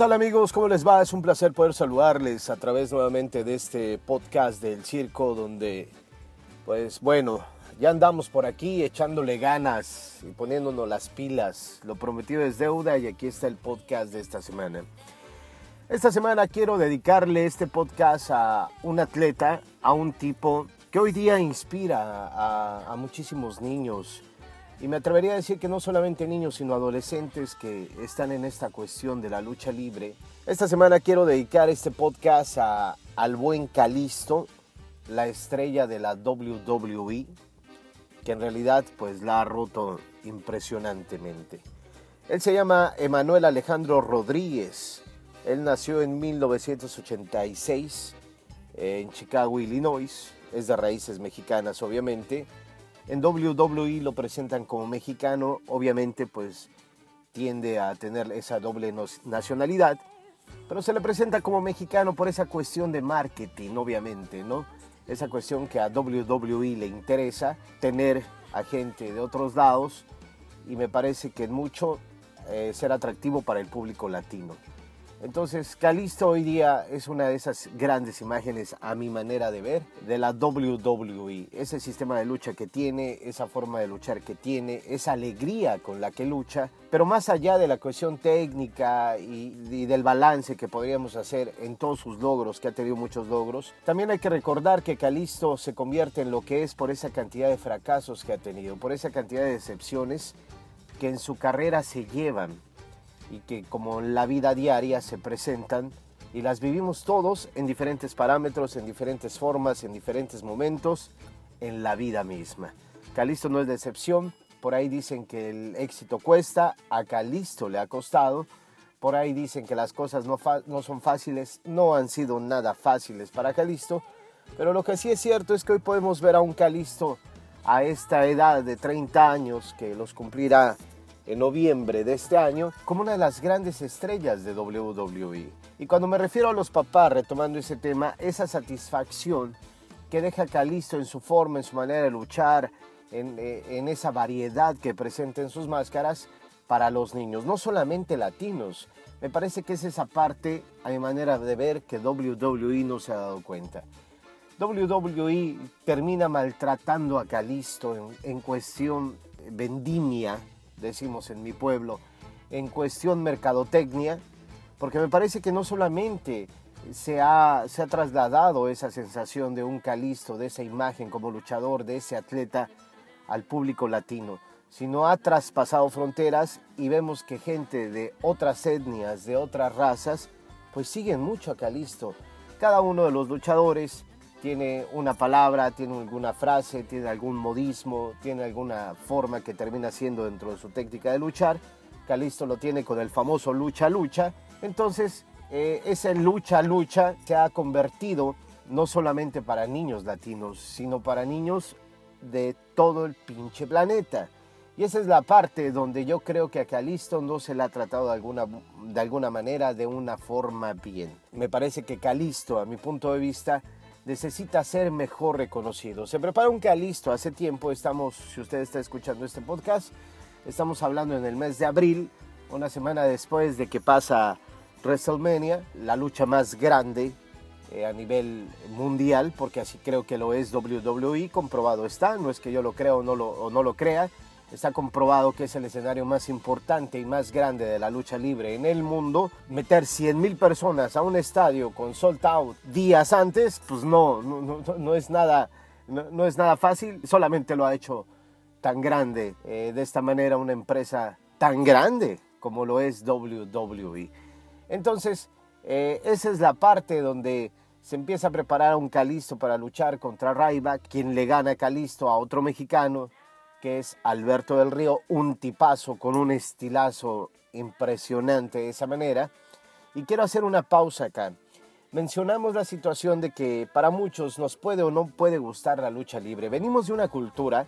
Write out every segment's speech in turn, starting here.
tal amigos? ¿Cómo les va? Es un placer poder saludarles a través nuevamente de este podcast del circo donde, pues bueno, ya andamos por aquí echándole ganas y poniéndonos las pilas. Lo prometido es deuda y aquí está el podcast de esta semana. Esta semana quiero dedicarle este podcast a un atleta, a un tipo que hoy día inspira a, a muchísimos niños y me atrevería a decir que no solamente niños, sino adolescentes que están en esta cuestión de la lucha libre. Esta semana quiero dedicar este podcast a, al buen Calisto, la estrella de la WWE, que en realidad pues la ha roto impresionantemente. Él se llama Emanuel Alejandro Rodríguez. Él nació en 1986 en Chicago, Illinois. Es de raíces mexicanas, obviamente en WWE lo presentan como mexicano, obviamente pues tiende a tener esa doble nacionalidad, pero se le presenta como mexicano por esa cuestión de marketing, obviamente, ¿no? Esa cuestión que a WWE le interesa tener a gente de otros lados y me parece que en mucho eh, ser atractivo para el público latino. Entonces, Calisto hoy día es una de esas grandes imágenes, a mi manera de ver, de la WWE. Ese sistema de lucha que tiene, esa forma de luchar que tiene, esa alegría con la que lucha, pero más allá de la cuestión técnica y, del balance que podríamos hacer en todos sus logros, que ha tenido muchos logros, también hay que recordar que Calisto se convierte en lo que es por esa cantidad de fracasos que ha tenido, por esa cantidad de decepciones que en su carrera se llevan y que como en la vida diaria se presentan y las vivimos todos en diferentes parámetros, en diferentes formas, en diferentes momentos, en la vida misma. Calisto no es de excepción, por ahí dicen que el éxito cuesta, a Calisto le ha costado, por ahí dicen que las cosas no, no son fáciles, no han sido nada fáciles para Calisto, pero lo que sí es cierto es que hoy podemos ver a un Calisto a esta edad de 30 años, que los cumplirá en noviembre de este año como una de las grandes estrellas de WWE. Y cuando me refiero a los papás, retomando ese tema, esa satisfacción que deja Calisto en su forma, en su manera de luchar, en, eh, en esa variedad que presenta en sus máscaras para los niños, no solamente latinos. Me parece que es esa parte, a mi manera de ver, que WWE no se ha dado cuenta. WWE termina maltratando a Calisto en, en cuestión vendimia decimos en mi pueblo, en cuestión mercadotecnia, porque me parece que no solamente se ha, se ha trasladado esa sensación de un Calisto, de esa imagen como luchador, de ese atleta al público latino, sino ha traspasado fronteras y vemos que gente de otras etnias, de otras razas, pues siguen mucho a Calisto. Cada uno de los luchadores tiene una palabra, tiene alguna frase, tiene algún modismo, tiene alguna forma que termina siendo dentro de su técnica de luchar. Calisto lo tiene con el famoso lucha-lucha. Entonces, eh, ese lucha-lucha se ha convertido no solamente para niños latinos, sino para niños de todo el pinche planeta. Y esa es la parte donde yo creo que a Calisto no se le ha tratado de alguna, de alguna manera, de una forma bien. Me parece que Calisto, a mi punto de vista, necesita ser mejor reconocido. Se prepara un Calisto, hace tiempo estamos, si usted está escuchando este podcast, estamos hablando en el mes de abril, una semana después de que pasa WrestleMania, la lucha más grande eh, a nivel mundial, porque así creo que lo es WWE, comprobado está, no es que yo lo crea o no lo, o no lo crea, Está comprobado que es el escenario más importante y más grande de la lucha libre en el mundo. Meter 100.000 personas a un estadio con sold out días antes, pues no, no, es, nada, no, es nada fácil. Solamente lo ha hecho tan grande, eh, de esta manera una empresa tan grande como lo es WWE. Entonces, eh, esa es la parte donde se empieza a preparar a un Calisto para luchar contra Ryback, quien le gana a Calisto a otro mexicano que es Alberto del Río, un tipazo con un estilazo impresionante de esa manera. Y quiero hacer una pausa acá. Mencionamos la situación de que para muchos nos puede o no puede gustar la lucha libre. Venimos de una cultura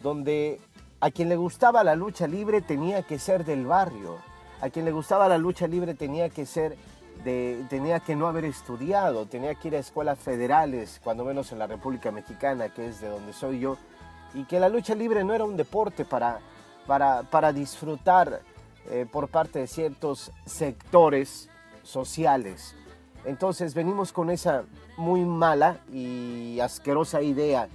donde a quien le gustaba la lucha libre tenía que ser del barrio. A quien le gustaba la lucha libre tenía que ser de, tenía que no haber estudiado, tenía que ir a escuelas federales, cuando menos en la República Mexicana, que es de donde soy yo, y que la lucha libre no era un deporte para, para, para disfrutar eh, por parte de ciertos sectores sociales. Entonces venimos con esa muy mala y asquerosa idea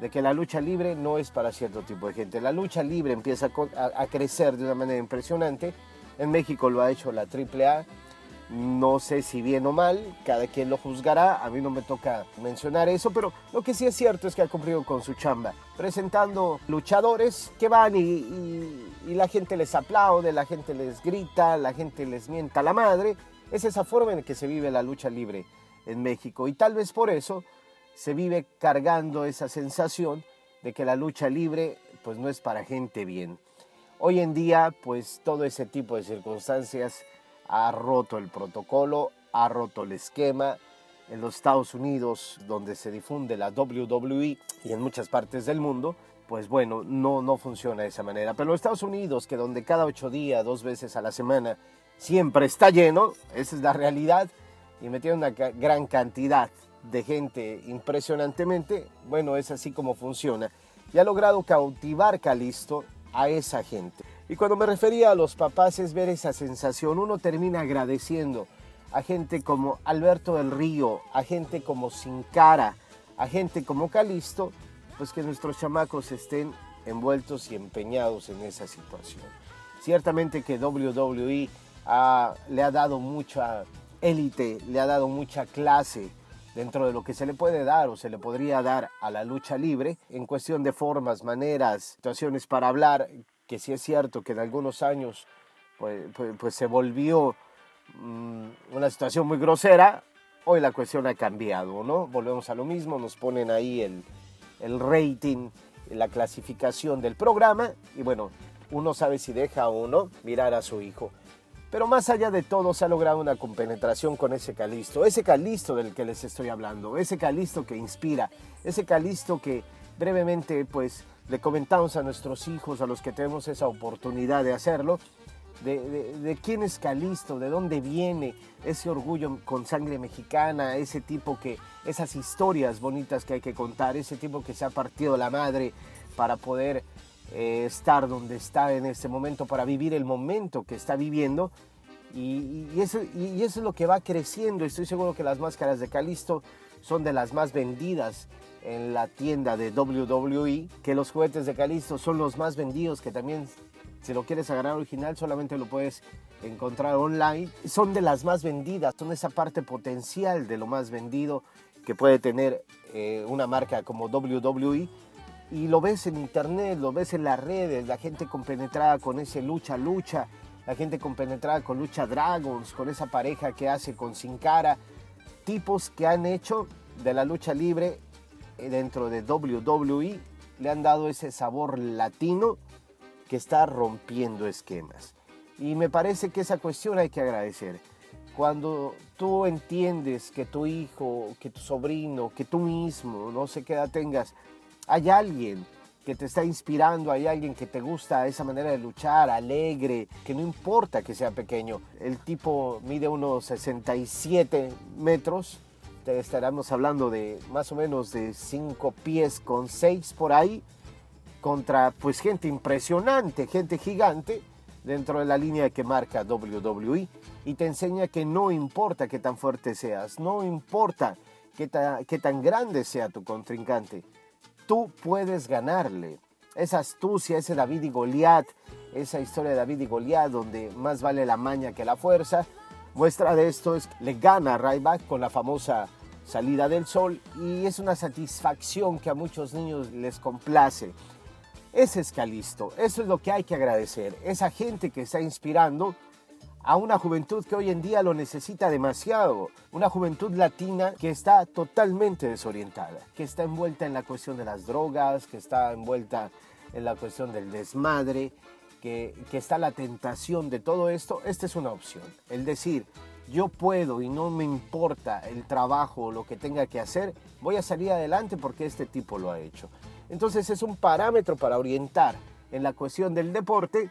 de que la lucha libre no es para cierto tipo de gente. La lucha libre empieza a, crecer de una manera impresionante. En México lo ha hecho la AAA. No sé si bien o mal, cada quien lo juzgará. A mí no me toca mencionar eso, pero lo que sí es cierto es que ha cumplido con su chamba, presentando luchadores que van y, y la gente les aplaude, la gente les grita, la gente les mienta la madre. Es esa forma en que se vive la lucha libre en México y tal vez por eso se vive cargando esa sensación de que la lucha libre pues no es para gente bien. Hoy en día pues todo ese tipo de circunstancias ha roto el protocolo, ha roto el esquema. En los Estados Unidos, donde se difunde la WWE y en muchas partes del mundo, pues bueno, no, no funciona de esa manera. Pero los Estados Unidos, que donde cada ocho días, dos veces a la semana, siempre está lleno, esa es la realidad, y metieron una gran cantidad de gente impresionantemente, bueno, es así como funciona. Y ha logrado cautivar Calisto a esa gente. Y cuando me refería a los papás es ver esa sensación, uno termina agradeciendo a gente como Alberto del Río, a gente como Sin Cara, a gente como Calisto, pues que nuestros chamacos estén envueltos y empeñados en esa situación. Ciertamente que WWE le ha dado mucha élite, le ha dado mucha clase dentro de lo que se le puede dar o se le podría dar a la lucha libre en cuestión de formas, maneras, situaciones para hablar, que sí es cierto que en algunos años pues, pues, pues se volvió mm, una situación muy grosera, hoy la cuestión ha cambiado, ¿no? Volvemos a lo mismo, nos ponen ahí el, el rating, la clasificación del programa y bueno, uno sabe si deja o no mirar a su hijo. Pero más allá de todo se ha logrado una compenetración con ese Calisto, ese Calisto del que les estoy hablando, ese Calisto que inspira, ese Calisto que brevemente pues le comentamos a nuestros hijos, a los que tenemos esa oportunidad de hacerlo, de, quién es Calisto, de dónde viene ese orgullo con sangre mexicana, ese tipo que, esas historias bonitas que hay que contar, ese tipo que se ha partido la madre para poder eh, estar donde está en este momento, para vivir el momento que está viviendo. Y, eso, y, eso, es lo que va creciendo. Estoy seguro que las máscaras de Calisto son de las más vendidas en la tienda de WWE, que los juguetes de Calisto son los más vendidos, que también si lo quieres agarrar original solamente lo puedes encontrar online. Son de las más vendidas, son esa parte potencial de lo más vendido que puede tener eh, una marca como WWE y lo ves en internet, lo ves en las redes, la gente compenetrada con ese lucha lucha, la gente compenetrada con lucha Dragons, con esa pareja que hace con Sin Cara, tipos que han hecho de la lucha libre eh, dentro de WWE, le han dado ese sabor latino que está rompiendo esquemas. Y me parece que esa cuestión hay que agradecer. Cuando tú entiendes que tu hijo, que tu sobrino, que tú mismo, no sé qué edad tengas, hay alguien que te está inspirando, hay alguien que te gusta esa manera de luchar, alegre, que no importa que sea pequeño. El tipo mide unos 67 metros, te estaremos hablando de más o menos de 5 pies con 6 por ahí, contra pues gente impresionante, gente gigante dentro de la línea que marca WWE y te enseña que no importa qué tan fuerte seas, no importa qué, qué tan grande sea tu contrincante, tú puedes ganarle. Esa astucia, ese David y Goliat, esa historia de David y Goliat donde más vale la maña que la fuerza, muestra de esto es le gana a Ryback con la famosa salida del sol y es una satisfacción que a muchos niños les complace. Ese es Calisto, eso es lo que hay que agradecer, esa gente que está inspirando a una juventud que hoy en día lo necesita demasiado, una juventud latina que está totalmente desorientada, que está envuelta en la cuestión de las drogas, que está envuelta en la cuestión del desmadre, que, que está la tentación de todo esto, esta es una opción. El decir, yo puedo y no me importa el trabajo o lo que tenga que hacer, voy a salir adelante porque este tipo lo ha hecho. Entonces es un parámetro para orientar en la cuestión del deporte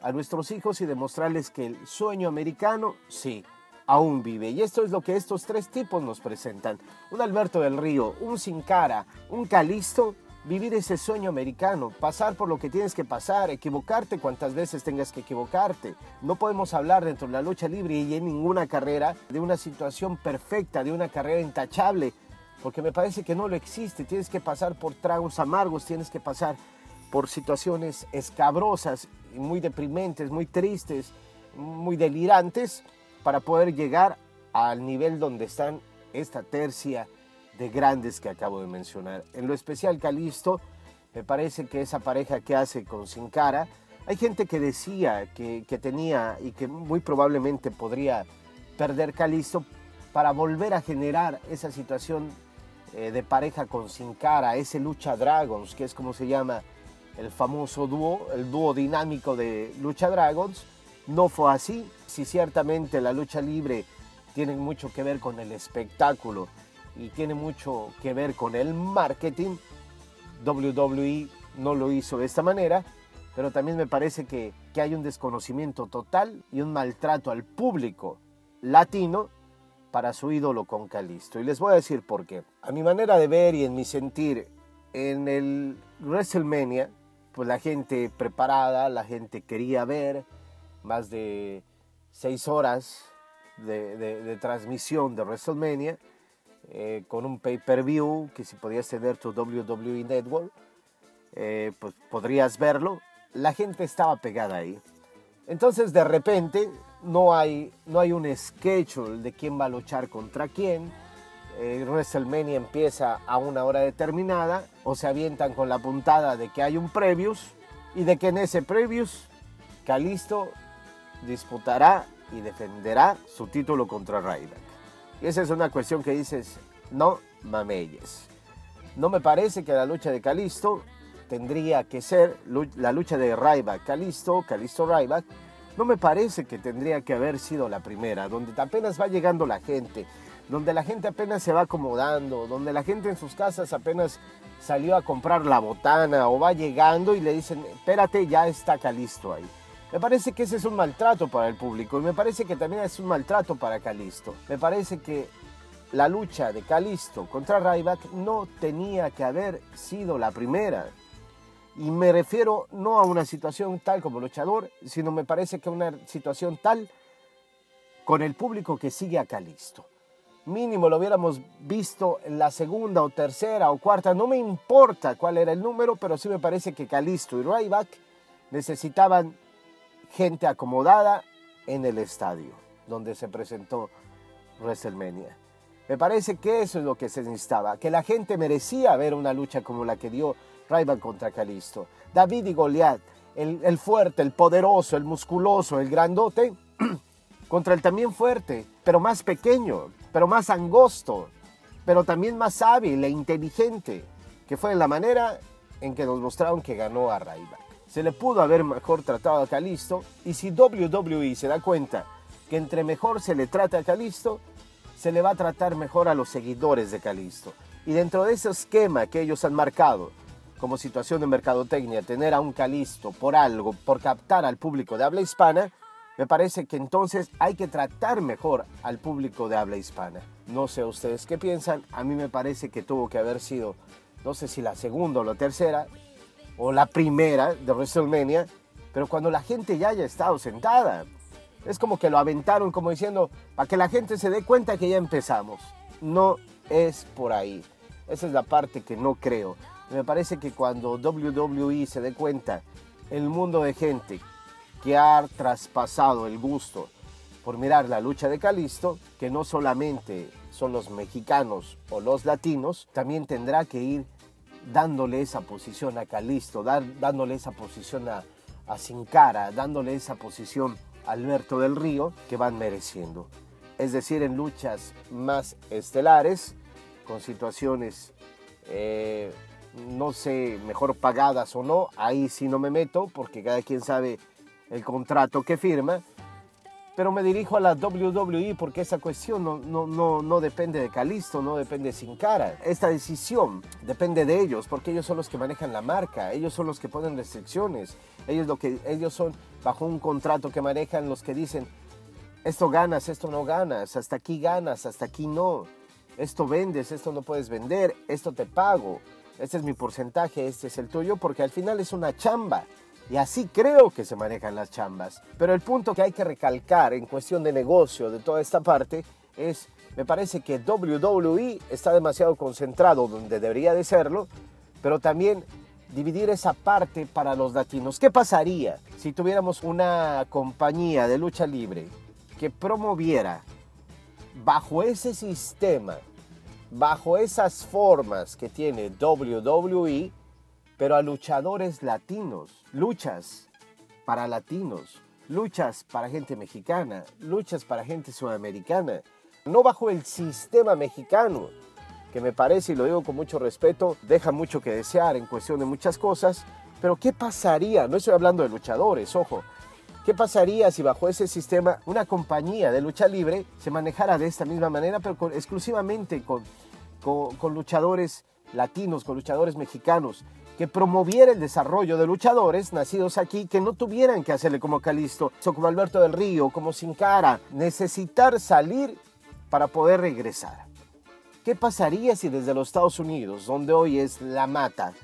a nuestros hijos y demostrarles que el sueño americano, sí, aún vive. Y esto es lo que estos tres tipos nos presentan. Un Alberto del Río, un Sin Cara, un Calisto, vivir ese sueño americano, pasar por lo que tienes que pasar, equivocarte cuantas veces tengas que equivocarte. No podemos hablar dentro de la lucha libre y en ninguna carrera de una situación perfecta, de una carrera intachable, porque me parece que no lo existe. Tienes que pasar por tragos amargos, tienes que pasar por situaciones escabrosas, muy deprimentes, muy tristes, muy delirantes, para poder llegar al nivel donde están esta tercia de grandes que acabo de mencionar. En lo especial Calisto, me parece que esa pareja que hace con Sin Cara, hay gente que decía que, tenía y que muy probablemente podría perder Calisto para volver a generar esa situación eh, de pareja con Sin Cara, ese Lucha Dragons, que es como se llama el famoso dúo, el dúo dinámico de Lucha Dragons. No fue así. Si ciertamente la lucha libre tiene mucho que ver con el espectáculo y tiene mucho que ver con el marketing. WWE no lo hizo de esta manera, pero también me parece que, que hay un desconocimiento total y un maltrato al público latino para su ídolo con Calisto. Y les voy a decir por qué. A mi manera de ver y en mi sentir, en el WrestleMania, pues la gente preparada, la gente quería ver más de seis horas de, de transmisión de WrestleMania eh, con un pay-per-view que si podías tener tu WWE Network, eh, pues podrías verlo. La gente estaba pegada ahí. Entonces de repente no hay, no hay un schedule de quién va a luchar contra quién. Eh, WrestleMania empieza a una hora determinada o se avientan con la puntada de que hay un previous y de que en ese previous Calisto disputará y defenderá su título contra Ryback. Y esa es una cuestión que dices, no mameyes. No me parece que la lucha de Calisto tendría que ser la lucha de Ryback Calisto, Calisto Ryback. No me parece que tendría que haber sido la primera, donde apenas va llegando la gente, donde la gente apenas se va acomodando, donde la gente en sus casas apenas salió a comprar la botana o va llegando y le dicen, espérate, ya está Calisto ahí. Me parece que ese es un maltrato para el público y me parece que también es un maltrato para Calisto. Me parece que la lucha de Calisto contra Ryback no tenía que haber sido la primera. Y me refiero no a una situación tal como luchador, sino me parece que una situación tal con el público que sigue a Calisto. Mínimo lo hubiéramos visto en la segunda o tercera o cuarta, no me importa cuál era el número, pero sí me parece que Calisto y Ryback necesitaban gente acomodada en el estadio donde se presentó WrestleMania. Me parece que eso es lo que se necesitaba, que la gente merecía ver una lucha como la que dio Ryback contra Calisto. David y Goliat, el, el fuerte, el poderoso, el musculoso, el grandote, contra el también fuerte, pero más pequeño, pero más angosto, pero también más hábil e inteligente, que fue la manera en que nos mostraron que ganó a Ryback se le pudo haber mejor tratado a Calisto y si WWE se da cuenta que entre mejor se le trata a Calisto, se le va a tratar mejor a los seguidores de Calisto. Y dentro de ese esquema que ellos han marcado como situación de mercadotecnia, tener a un Calisto por algo, por captar al público de habla hispana, me parece que entonces hay que tratar mejor al público de habla hispana. No sé ustedes qué piensan, a mí me parece que tuvo que haber sido, no sé si la segunda o la tercera, o la primera de WrestleMania, pero cuando la gente ya haya estado sentada. Es como que lo aventaron como diciendo, para que la gente se dé cuenta que ya empezamos. No es por ahí. Esa es la parte que no creo. Me parece que cuando WWE se dé cuenta, el mundo de gente que ha traspasado el gusto por mirar la lucha de Calisto, que no solamente son los mexicanos o los latinos, también tendrá que ir dándole esa posición a Calisto, dándole esa posición a, a Sin Cara, dándole esa posición a Alberto del Río que van mereciendo. Es decir, en luchas más estelares, con situaciones, eh, no sé, mejor pagadas o no, ahí sí no me meto porque cada quien sabe el contrato que firma, pero me dirijo a la WWE porque esa cuestión no, no, no, no, depende de Calisto, no depende de Sin Cara. Esta decisión depende de ellos porque ellos son los que manejan la marca, ellos son los que ponen restricciones, ellos, lo que, ellos son bajo un contrato que manejan los que dicen, esto ganas, esto no ganas, hasta aquí ganas, hasta aquí no, esto vendes, esto no puedes vender, esto te pago. este es mi porcentaje, este es el tuyo, porque al final es una chamba. Y así creo que se manejan las chambas. Pero el punto que hay que recalcar en cuestión de negocio de toda esta parte es, me parece que WWE está demasiado concentrado donde debería de serlo, pero también dividir esa parte para los latinos. ¿Qué pasaría si tuviéramos una compañía de lucha libre que promoviera bajo ese sistema, bajo esas formas que tiene WWE, pero a luchadores latinos, luchas para latinos, luchas para gente mexicana, luchas para gente sudamericana, no bajo el sistema mexicano, que me parece, y lo digo con mucho respeto, deja mucho que desear en cuestión de muchas cosas, pero ¿qué pasaría? No estoy hablando de luchadores, ojo. ¿Qué pasaría si bajo ese sistema una compañía de lucha libre se manejara de esta misma manera, pero exclusivamente con, con luchadores latinos, con luchadores mexicanos? Que promoviera el desarrollo de luchadores nacidos aquí que no tuvieran que hacerle como Calisto, o como Alberto del Río, como Sin Cara, necesitar salir para poder regresar. ¿Qué pasaría si desde los Estados Unidos, donde hoy es la mata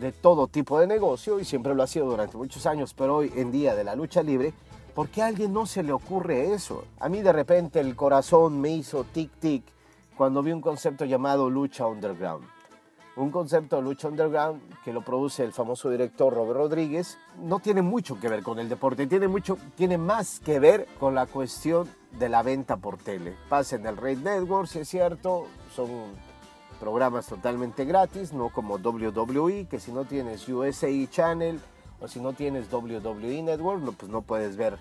de todo tipo de negocio, y siempre lo ha sido durante muchos años, pero hoy en día de la lucha libre, ¿por qué a alguien no se le ocurre eso? A mí de repente el corazón me hizo tic-tic cuando vi un concepto llamado lucha underground un concepto de lucha underground que lo produce el famoso director Robert Rodríguez, no tiene mucho que ver con el deporte, tiene, mucho, tiene más que ver con la cuestión de la venta por tele. Pasa en el Red Network, si es cierto, son programas totalmente gratis, no como WWE, que si no tienes USA Channel o si no tienes WWE Network, no, pues no puedes ver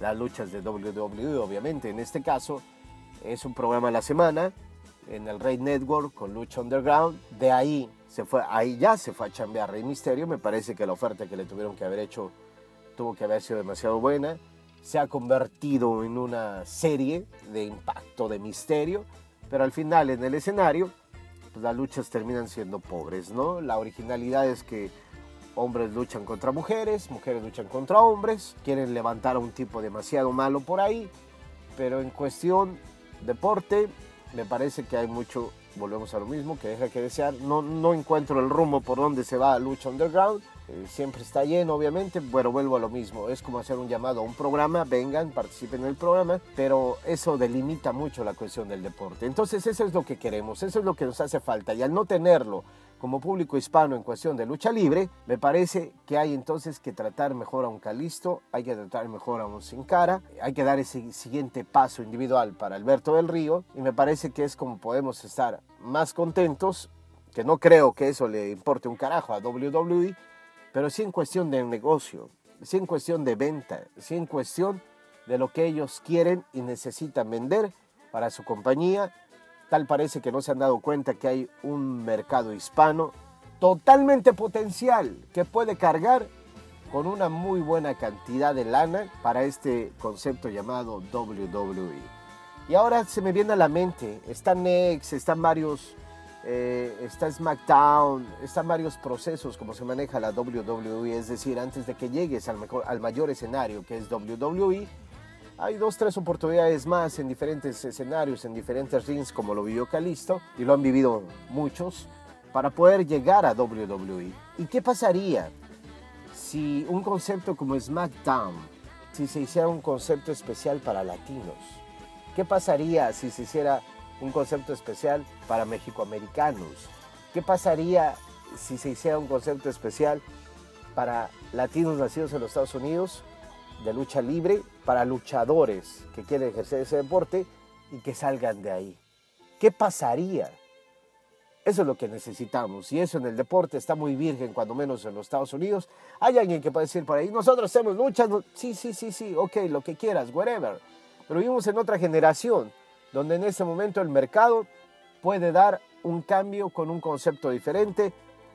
las luchas de WWE, obviamente. En este caso, es un programa a la semana en el Rey Network con Lucha Underground. De ahí se fue, ahí ya se fue a chambear Rey Misterio. Me parece que la oferta que le tuvieron que haber hecho tuvo que haber sido demasiado buena. Se ha convertido en una serie de impacto de misterio, pero al final en el escenario pues las luchas terminan siendo pobres, ¿no? La originalidad es que hombres luchan contra mujeres, mujeres luchan contra hombres, quieren levantar a un tipo demasiado malo por ahí, pero en cuestión deporte me parece que hay mucho, volvemos a lo mismo, que deja que desear. No, no encuentro el rumbo por donde se va Lucha Underground. Eh, siempre está lleno, obviamente, pero vuelvo a lo mismo. Es como hacer un llamado a un programa, vengan, participen en el programa, pero eso delimita mucho la cuestión del deporte. Entonces eso es lo que queremos, eso es lo que nos hace falta. Y al no tenerlo como público hispano en cuestión de lucha libre, me parece que hay entonces que tratar mejor a un Calisto, hay que tratar mejor a un Sin Cara, hay que dar ese siguiente paso individual para Alberto del Río, y me parece que es como podemos estar más contentos, que no creo que eso le importe un carajo a WWE, pero sí en cuestión de negocio, sí en cuestión de venta, sí en cuestión de lo que ellos quieren y necesitan vender para su compañía. Tal parece que no se han dado cuenta que hay un mercado hispano totalmente potencial que puede cargar con una muy buena cantidad de lana para este concepto llamado WWE. Y ahora se me viene a la mente, está Next, están varios eh, está SmackDown, están varios procesos como se maneja la WWE, es decir, antes de que llegues al, mejor, al mayor escenario que es WWE, hay dos, tres oportunidades más en diferentes escenarios, en diferentes rings, como lo vivió Calisto, y lo han vivido muchos, para poder llegar a WWE. ¿Y qué pasaría si un concepto como SmackDown, si se hiciera un concepto especial para latinos? ¿Qué pasaría si se hiciera un concepto especial para mexicoamericanos. ¿Qué pasaría si se hiciera un concepto especial para latinos nacidos en los Estados Unidos de lucha libre, para luchadores que quieren ejercer ese deporte y que salgan de ahí? ¿Qué pasaría? Eso es lo que necesitamos. Y eso en el deporte está muy virgen, cuando menos en los Estados Unidos. Hay alguien que puede decir por ahí, nosotros hacemos luchas. Sí, sí, sí, sí, ok, lo que quieras, whatever. Pero vivimos en otra generación donde en ese momento el mercado puede dar un cambio con un concepto diferente.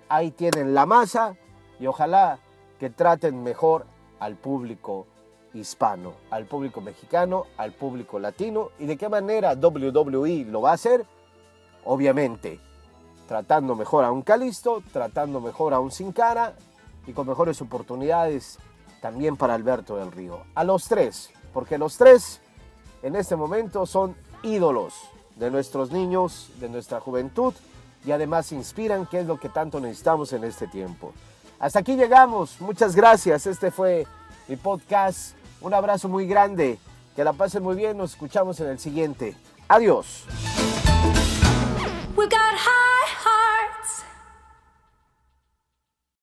Ahí tienen la masa y ojalá que traten mejor al público hispano, al público mexicano, al público latino. ¿Y de qué manera WWE lo va a hacer? Obviamente, tratando mejor a un Calisto, tratando mejor a un Sin Cara y con mejores oportunidades también para Alberto del Río. A los tres, porque los tres en este momento son ídolos de nuestros niños, de nuestra juventud, y además inspiran, que es lo que tanto necesitamos en este tiempo. Hasta aquí llegamos, muchas gracias, este fue mi podcast, un abrazo muy grande, que la pasen muy bien, nos escuchamos en el siguiente. Adiós.